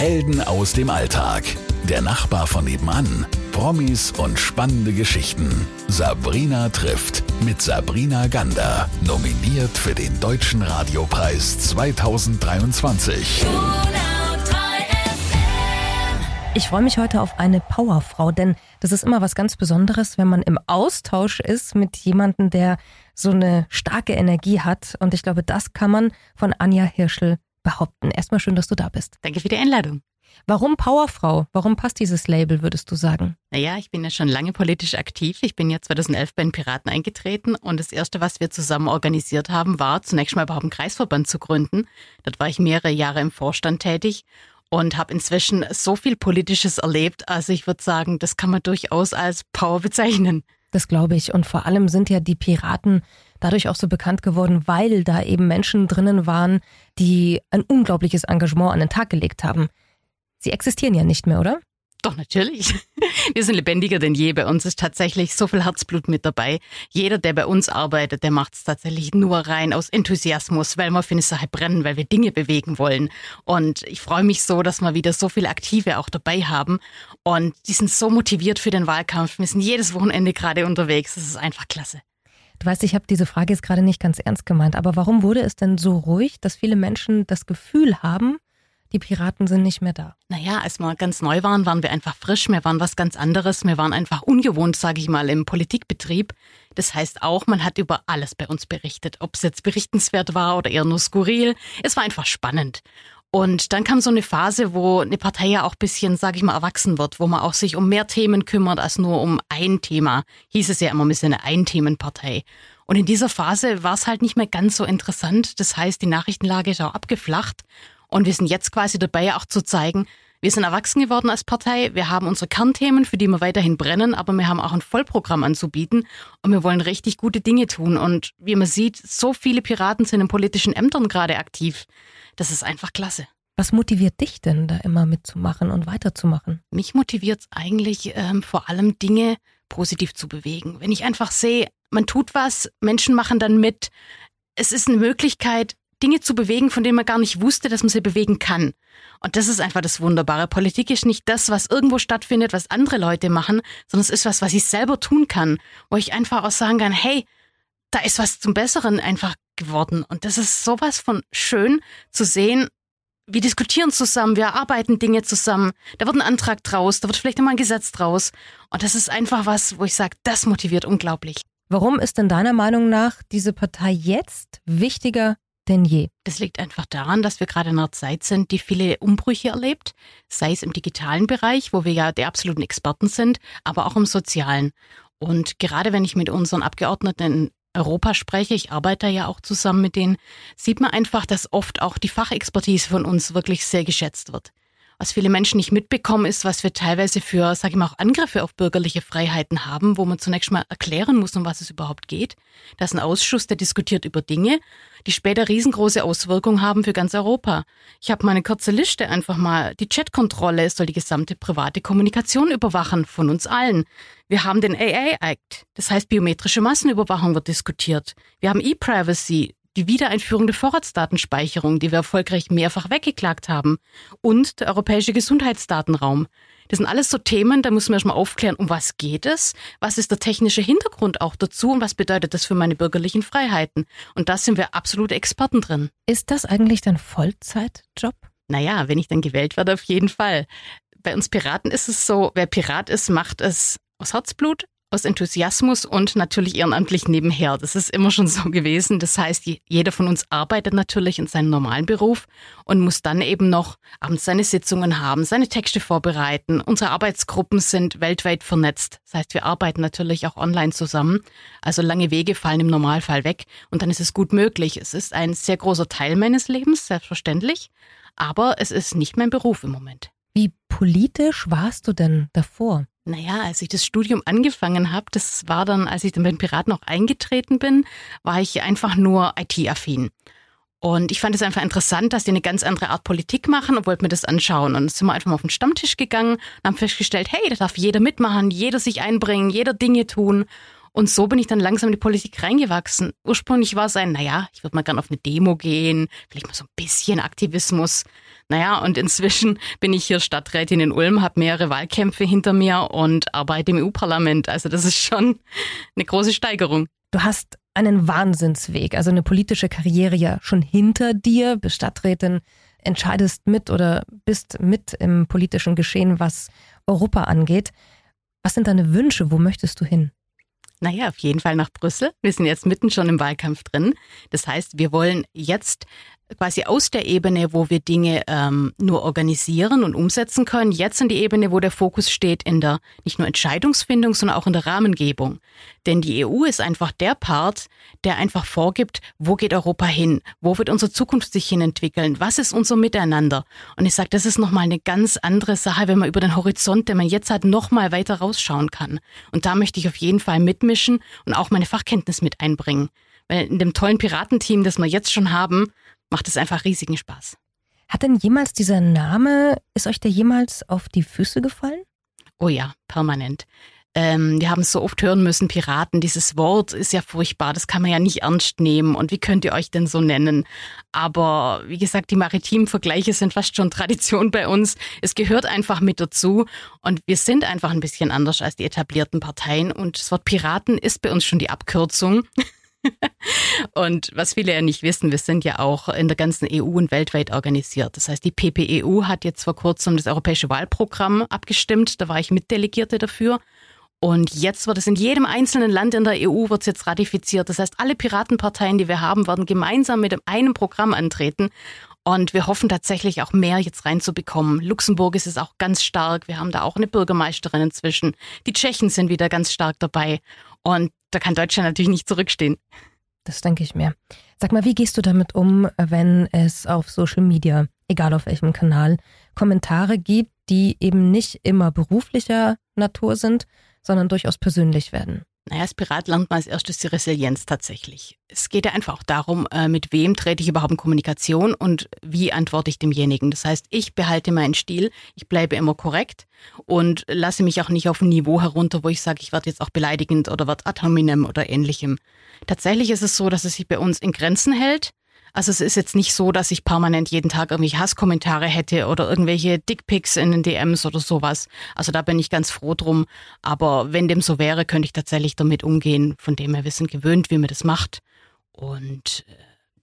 Helden aus dem Alltag. Der Nachbar von nebenan. Promis und spannende Geschichten. Sabrina trifft mit Sabrina Gander. Nominiert für den Deutschen Radiopreis 2023. Ich freue mich heute auf eine Powerfrau, denn das ist immer was ganz Besonderes, wenn man im Austausch ist mit jemandem, der so eine starke Energie hat. Und ich glaube, das kann man von Anja Hirschel behaupten. Erstmal schön, dass du da bist. Danke für die Einladung. Warum Powerfrau? Warum passt dieses Label, würdest du sagen? Naja, ich bin ja schon lange politisch aktiv. Ich bin ja 2011 bei den Piraten eingetreten und das Erste, was wir zusammen organisiert haben, war zunächst mal überhaupt einen Kreisverband zu gründen. Dort war ich mehrere Jahre im Vorstand tätig und habe inzwischen so viel Politisches erlebt. Also ich würde sagen, das kann man durchaus als Power bezeichnen. Das glaube ich. Und vor allem sind ja die Piraten dadurch auch so bekannt geworden, weil da eben Menschen drinnen waren, die ein unglaubliches Engagement an den Tag gelegt haben. Sie existieren ja nicht mehr, oder? Doch, natürlich. Wir sind lebendiger denn je. Bei uns ist tatsächlich so viel Herzblut mit dabei. Jeder, der bei uns arbeitet, der macht es tatsächlich nur rein aus Enthusiasmus, weil wir für eine Sache brennen, weil wir Dinge bewegen wollen. Und ich freue mich so, dass wir wieder so viele Aktive auch dabei haben. Und die sind so motiviert für den Wahlkampf. Wir sind jedes Wochenende gerade unterwegs. Das ist einfach klasse. Du weißt, ich habe diese Frage jetzt gerade nicht ganz ernst gemeint, aber warum wurde es denn so ruhig, dass viele Menschen das Gefühl haben, die Piraten sind nicht mehr da. Naja, als wir ganz neu waren, waren wir einfach frisch, wir waren was ganz anderes, wir waren einfach ungewohnt, sage ich mal, im Politikbetrieb. Das heißt auch, man hat über alles bei uns berichtet, ob es jetzt berichtenswert war oder eher nur skurril. Es war einfach spannend. Und dann kam so eine Phase, wo eine Partei ja auch bisschen, sage ich mal, erwachsen wird, wo man auch sich um mehr Themen kümmert als nur um ein Thema. Hieß es ja immer, wir sind eine Ein-Themen-Partei. Und in dieser Phase war es halt nicht mehr ganz so interessant. Das heißt, die Nachrichtenlage ist auch abgeflacht. Und wir sind jetzt quasi dabei, auch zu zeigen, wir sind erwachsen geworden als Partei. Wir haben unsere Kernthemen, für die wir weiterhin brennen, aber wir haben auch ein Vollprogramm anzubieten und wir wollen richtig gute Dinge tun. Und wie man sieht, so viele Piraten sind in politischen Ämtern gerade aktiv. Das ist einfach klasse. Was motiviert dich denn, da immer mitzumachen und weiterzumachen? Mich motiviert es eigentlich ähm, vor allem Dinge positiv zu bewegen. Wenn ich einfach sehe, man tut was, Menschen machen dann mit. Es ist eine Möglichkeit, Dinge zu bewegen, von denen man gar nicht wusste, dass man sie bewegen kann. Und das ist einfach das Wunderbare. Politik ist nicht das, was irgendwo stattfindet, was andere Leute machen, sondern es ist was, was ich selber tun kann, wo ich einfach auch sagen kann, hey, da ist was zum Besseren einfach geworden. Und das ist sowas von schön zu sehen. Wir diskutieren zusammen, wir arbeiten Dinge zusammen. Da wird ein Antrag draus, da wird vielleicht immer ein Gesetz draus. Und das ist einfach was, wo ich sage, das motiviert unglaublich. Warum ist denn deiner Meinung nach diese Partei jetzt wichtiger denn je? Das liegt einfach daran, dass wir gerade in einer Zeit sind, die viele Umbrüche erlebt, sei es im digitalen Bereich, wo wir ja die absoluten Experten sind, aber auch im sozialen. Und gerade wenn ich mit unseren Abgeordneten in Europa spreche, ich arbeite ja auch zusammen mit denen, sieht man einfach, dass oft auch die Fachexpertise von uns wirklich sehr geschätzt wird. Was viele Menschen nicht mitbekommen, ist, was wir teilweise für, sage ich mal, auch Angriffe auf bürgerliche Freiheiten haben, wo man zunächst mal erklären muss, um was es überhaupt geht. Das ist ein Ausschuss, der diskutiert über Dinge, die später riesengroße Auswirkungen haben für ganz Europa. Ich habe mal eine kurze Liste einfach mal. Die Chatkontrolle soll die gesamte private Kommunikation überwachen von uns allen. Wir haben den AA Act, das heißt biometrische Massenüberwachung wird diskutiert. Wir haben E-Privacy, die Wiedereinführung der Vorratsdatenspeicherung, die wir erfolgreich mehrfach weggeklagt haben, und der europäische Gesundheitsdatenraum. Das sind alles so Themen, da muss man erstmal aufklären, um was geht es, was ist der technische Hintergrund auch dazu und was bedeutet das für meine bürgerlichen Freiheiten. Und da sind wir absolute Experten drin. Ist das eigentlich dein Vollzeitjob? Naja, wenn ich dann gewählt werde, auf jeden Fall. Bei uns Piraten ist es so, wer Pirat ist, macht es aus Herzblut, aus Enthusiasmus und natürlich ehrenamtlich nebenher. Das ist immer schon so gewesen. Das heißt, jeder von uns arbeitet natürlich in seinem normalen Beruf und muss dann eben noch abends seine Sitzungen haben, seine Texte vorbereiten. Unsere Arbeitsgruppen sind weltweit vernetzt. Das heißt, wir arbeiten natürlich auch online zusammen. Also lange Wege fallen im Normalfall weg und dann ist es gut möglich. Es ist ein sehr großer Teil meines Lebens, selbstverständlich, aber es ist nicht mein Beruf im Moment. Wie politisch warst du denn davor? Naja, als ich das Studium angefangen habe, das war dann, als ich dann bei den Piraten auch eingetreten bin, war ich einfach nur IT-affin. Und ich fand es einfach interessant, dass die eine ganz andere Art Politik machen und wollte mir das anschauen. Und dann sind wir einfach mal auf den Stammtisch gegangen und haben festgestellt, hey, da darf jeder mitmachen, jeder sich einbringen, jeder Dinge tun. Und so bin ich dann langsam in die Politik reingewachsen. Ursprünglich war es ein, naja, ich würde mal gern auf eine Demo gehen, vielleicht mal so ein bisschen Aktivismus. Naja, und inzwischen bin ich hier Stadträtin in Ulm, habe mehrere Wahlkämpfe hinter mir und arbeite im EU-Parlament. Also das ist schon eine große Steigerung. Du hast einen Wahnsinnsweg, also eine politische Karriere ja schon hinter dir, bist Stadträtin, entscheidest mit oder bist mit im politischen Geschehen, was Europa angeht. Was sind deine Wünsche? Wo möchtest du hin? Naja, auf jeden Fall nach Brüssel. Wir sind jetzt mitten schon im Wahlkampf drin. Das heißt, wir wollen jetzt quasi aus der Ebene, wo wir Dinge ähm, nur organisieren und umsetzen können, jetzt in die Ebene, wo der Fokus steht in der nicht nur Entscheidungsfindung, sondern auch in der Rahmengebung. Denn die EU ist einfach der Part, der einfach vorgibt, wo geht Europa hin, wo wird unsere Zukunft sich hin entwickeln, was ist unser Miteinander. Und ich sage, das ist nochmal eine ganz andere Sache, wenn man über den Horizont, den man jetzt hat, nochmal weiter rausschauen kann. Und da möchte ich auf jeden Fall mitmischen und auch meine Fachkenntnis mit einbringen. Weil in dem tollen Piratenteam, das wir jetzt schon haben, macht es einfach riesigen Spaß. Hat denn jemals dieser Name, ist euch der jemals auf die Füße gefallen? Oh ja, permanent. Ähm, wir haben es so oft hören müssen, Piraten, dieses Wort ist ja furchtbar, das kann man ja nicht ernst nehmen. Und wie könnt ihr euch denn so nennen? Aber wie gesagt, die maritimen Vergleiche sind fast schon Tradition bei uns. Es gehört einfach mit dazu. Und wir sind einfach ein bisschen anders als die etablierten Parteien. Und das Wort Piraten ist bei uns schon die Abkürzung. und was viele ja nicht wissen, wir sind ja auch in der ganzen EU und weltweit organisiert. Das heißt, die PPEU hat jetzt vor kurzem das europäische Wahlprogramm abgestimmt. Da war ich Mitdelegierte dafür. Und jetzt wird es in jedem einzelnen Land in der EU wird es jetzt ratifiziert. Das heißt, alle Piratenparteien, die wir haben, werden gemeinsam mit einem Programm antreten. Und wir hoffen tatsächlich auch mehr jetzt reinzubekommen. Luxemburg ist es auch ganz stark. Wir haben da auch eine Bürgermeisterin inzwischen. Die Tschechen sind wieder ganz stark dabei. Und da kann Deutschland natürlich nicht zurückstehen. Das denke ich mir. Sag mal, wie gehst du damit um, wenn es auf Social Media, egal auf welchem Kanal, Kommentare gibt, die eben nicht immer beruflicher Natur sind, sondern durchaus persönlich werden? Naja, als Pirat lernt man als erstes die Resilienz tatsächlich. Es geht ja einfach auch darum, äh, mit wem trete ich überhaupt in Kommunikation und wie antworte ich demjenigen. Das heißt, ich behalte meinen Stil, ich bleibe immer korrekt und lasse mich auch nicht auf ein Niveau herunter, wo ich sage, ich werde jetzt auch beleidigend oder werde ad hominem oder ähnlichem. Tatsächlich ist es so, dass es sich bei uns in Grenzen hält. Also es ist jetzt nicht so, dass ich permanent jeden Tag irgendwelche Hasskommentare hätte oder irgendwelche Dickpics in den DMs oder sowas. Also da bin ich ganz froh drum. Aber wenn dem so wäre, könnte ich tatsächlich damit umgehen. Von dem wir sind gewöhnt, wie man das macht. Und äh,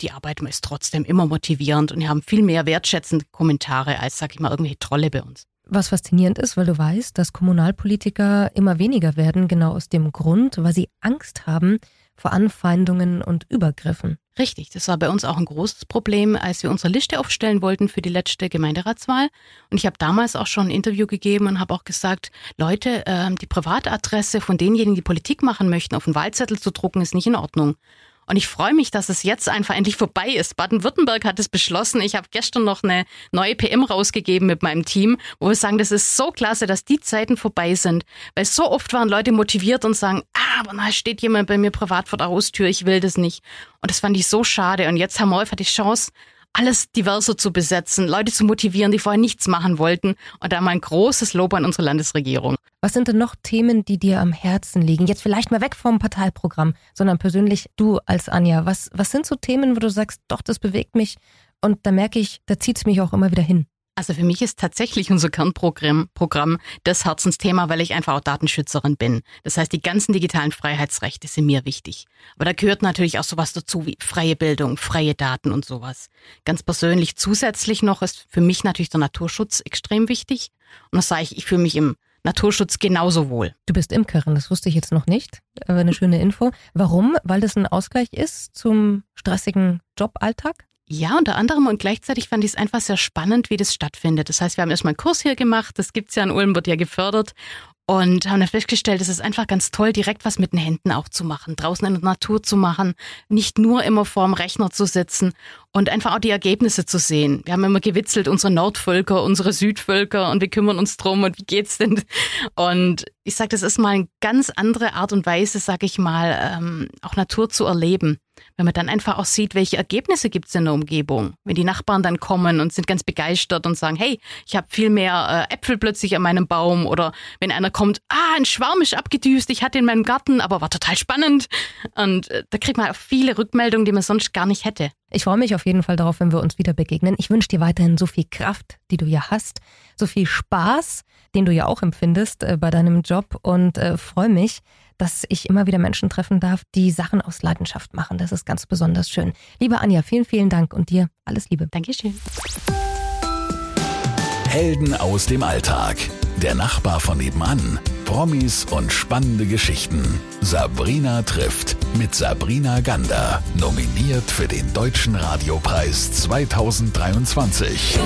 die Arbeit ist trotzdem immer motivierend und wir haben viel mehr wertschätzende Kommentare als, sag ich mal, irgendwelche Trolle bei uns. Was faszinierend ist, weil du weißt, dass Kommunalpolitiker immer weniger werden, genau aus dem Grund, weil sie Angst haben, vor Anfeindungen und Übergriffen. Richtig, das war bei uns auch ein großes Problem, als wir unsere Liste aufstellen wollten für die letzte Gemeinderatswahl. Und ich habe damals auch schon ein Interview gegeben und habe auch gesagt, Leute, äh, die Privatadresse von denjenigen, die Politik machen möchten, auf den Wahlzettel zu drucken, ist nicht in Ordnung. Und ich freue mich, dass es jetzt einfach endlich vorbei ist. Baden-Württemberg hat es beschlossen. Ich habe gestern noch eine neue PM rausgegeben mit meinem Team, wo wir sagen, das ist so klasse, dass die Zeiten vorbei sind. Weil so oft waren Leute motiviert und sagen, ah, aber da steht jemand bei mir privat vor der Haustür, ich will das nicht. Und das fand ich so schade. Und jetzt haben wir einfach die Chance, alles diverser zu besetzen, Leute zu motivieren, die vorher nichts machen wollten. Und da mal ein großes Lob an unsere Landesregierung. Was sind denn noch Themen, die dir am Herzen liegen? Jetzt vielleicht mal weg vom Parteiprogramm, sondern persönlich du als Anja. Was, was sind so Themen, wo du sagst, doch, das bewegt mich und da merke ich, da zieht es mich auch immer wieder hin? Also für mich ist tatsächlich unser Kernprogramm Programm das Herzensthema, weil ich einfach auch Datenschützerin bin. Das heißt, die ganzen digitalen Freiheitsrechte sind mir wichtig. Aber da gehört natürlich auch sowas dazu wie freie Bildung, freie Daten und sowas. Ganz persönlich zusätzlich noch ist für mich natürlich der Naturschutz extrem wichtig. Und das sage ich, ich fühle mich im Naturschutz genauso wohl. Du bist Imkerin, das wusste ich jetzt noch nicht. Aber eine schöne Info. Warum? Weil das ein Ausgleich ist zum stressigen Joballtag? Ja, unter anderem und gleichzeitig fand ich es einfach sehr spannend, wie das stattfindet. Das heißt, wir haben erstmal einen Kurs hier gemacht, das gibt's ja in Ulm, wird ja gefördert und haben dann festgestellt, es ist einfach ganz toll, direkt was mit den Händen auch zu machen, draußen in der Natur zu machen, nicht nur immer vorm Rechner zu sitzen und einfach auch die Ergebnisse zu sehen. Wir haben immer gewitzelt, unsere Nordvölker, unsere Südvölker und wir kümmern uns drum und wie geht's denn? Und ich sage, das ist mal eine ganz andere Art und Weise, sag ich mal, ähm, auch Natur zu erleben wenn man dann einfach auch sieht, welche Ergebnisse gibt es in der Umgebung. Wenn die Nachbarn dann kommen und sind ganz begeistert und sagen, hey, ich habe viel mehr äh, Äpfel plötzlich an meinem Baum oder wenn einer kommt, ah, ein Schwarm ist abgedüst, ich hatte in meinem Garten, aber war total spannend. Und äh, da kriegt man auch viele Rückmeldungen, die man sonst gar nicht hätte. Ich freue mich auf jeden Fall darauf, wenn wir uns wieder begegnen. Ich wünsche dir weiterhin so viel Kraft, die du ja hast, so viel Spaß, den du ja auch empfindest äh, bei deinem Job und äh, freue mich, dass ich immer wieder Menschen treffen darf, die Sachen aus Leidenschaft machen. Das ist ganz besonders schön. Liebe Anja, vielen, vielen Dank und dir alles Liebe. Dankeschön. Helden aus dem Alltag. Der Nachbar von nebenan. Promis und spannende Geschichten. Sabrina trifft mit Sabrina Gander. Nominiert für den Deutschen Radiopreis 2023.